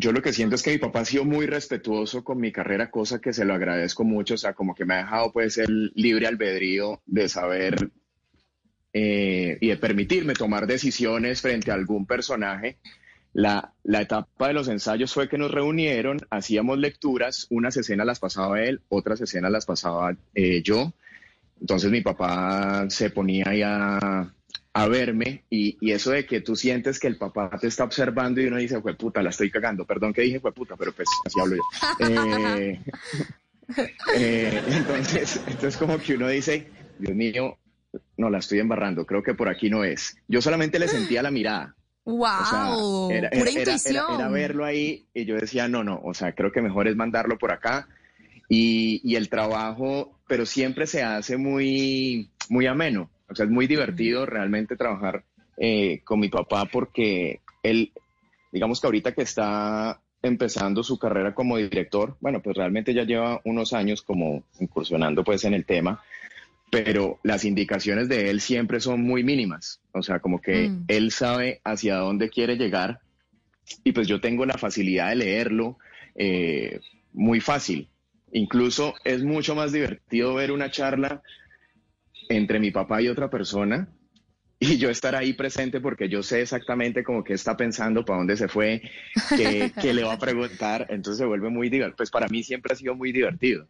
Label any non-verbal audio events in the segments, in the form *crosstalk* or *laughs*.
Yo lo que siento es que mi papá ha sido muy respetuoso con mi carrera, cosa que se lo agradezco mucho. O sea, como que me ha dejado pues el libre albedrío de saber eh, y de permitirme tomar decisiones frente a algún personaje. La, la, etapa de los ensayos fue que nos reunieron, hacíamos lecturas, unas escenas las pasaba él, otras escenas las pasaba eh, yo. Entonces mi papá se ponía ahí a, a verme y, y, eso de que tú sientes que el papá te está observando y uno dice, fue puta, la estoy cagando. Perdón que dije fue puta, pero pues así hablo yo. *laughs* Eh, *laughs* eh, entonces, entonces como que uno dice, Dios mío, no la estoy embarrando, creo que por aquí no es. Yo solamente le sentía la mirada. ¡Wow! O sea, era, Pura. Era, era, verlo ahí y yo decía, no, no, o sea, creo que mejor es mandarlo por acá. Y, y el trabajo, pero siempre se hace muy, muy ameno. O sea, es muy divertido realmente trabajar eh, con mi papá porque él, digamos que ahorita que está empezando su carrera como director, bueno, pues realmente ya lleva unos años como incursionando pues en el tema, pero las indicaciones de él siempre son muy mínimas, o sea, como que mm. él sabe hacia dónde quiere llegar y pues yo tengo la facilidad de leerlo eh, muy fácil. Incluso es mucho más divertido ver una charla entre mi papá y otra persona y yo estar ahí presente porque yo sé exactamente como qué está pensando, para dónde se fue, qué, *laughs* qué le va a preguntar, entonces se vuelve muy divertido. Pues para mí siempre ha sido muy divertido.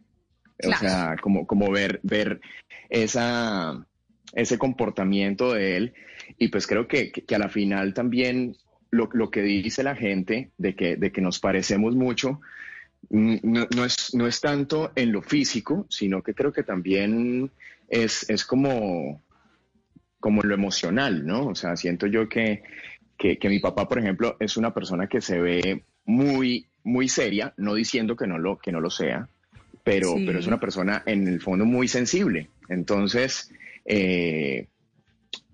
Claro. O sea, como, como ver, ver esa, ese comportamiento de él. Y pues creo que, que, que a la final también lo, lo, que dice la gente de que, de que nos parecemos mucho, no, no, es, no es tanto en lo físico, sino que creo que también es, es como, como en lo emocional, ¿no? O sea, siento yo que, que, que mi papá, por ejemplo, es una persona que se ve muy, muy seria, no diciendo que no lo, que no lo sea, pero, sí. pero es una persona en el fondo muy sensible. Entonces, eh,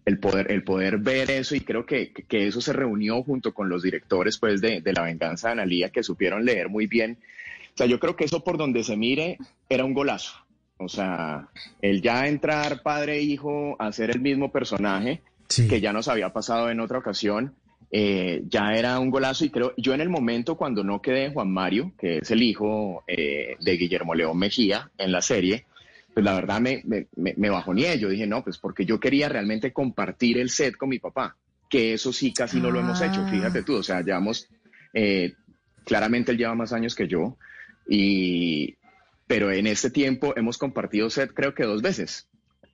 el, poder, el poder ver eso, y creo que, que, eso se reunió junto con los directores pues, de, de La Venganza de Analía, que supieron leer muy bien. O sea, yo creo que eso por donde se mire era un golazo. O sea, el ya entrar padre e hijo a ser el mismo personaje, sí. que ya nos había pasado en otra ocasión, eh, ya era un golazo y creo, yo en el momento cuando no quedé Juan Mario, que es el hijo eh, de Guillermo León Mejía en la serie, pues la verdad me, me, me, bajoneé, yo dije, no, pues porque yo quería realmente compartir el set con mi papá, que eso sí casi no ah. lo hemos hecho, fíjate tú, o sea, llevamos, eh, claramente él lleva más años que yo, y, pero en este tiempo hemos compartido set creo que dos veces,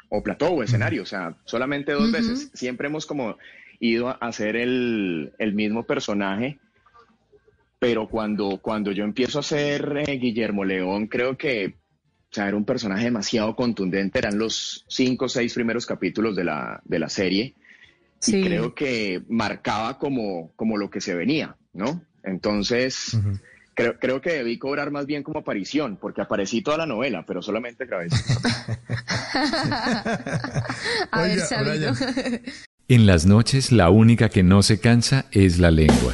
o plató o escenario, o sea, solamente dos uh -huh. veces, siempre hemos como ido a hacer el, el mismo personaje, pero cuando, cuando yo empiezo a ser eh, Guillermo León, creo que o sea, era un personaje demasiado contundente, eran los cinco o seis primeros capítulos de la, de la serie, sí. y creo que marcaba como, como lo que se venía, ¿no? Entonces, uh -huh. creo, creo que debí cobrar más bien como aparición, porque aparecí toda la novela, pero solamente grabé. *laughs* *laughs* a ver. En las noches la única que no se cansa es la lengua.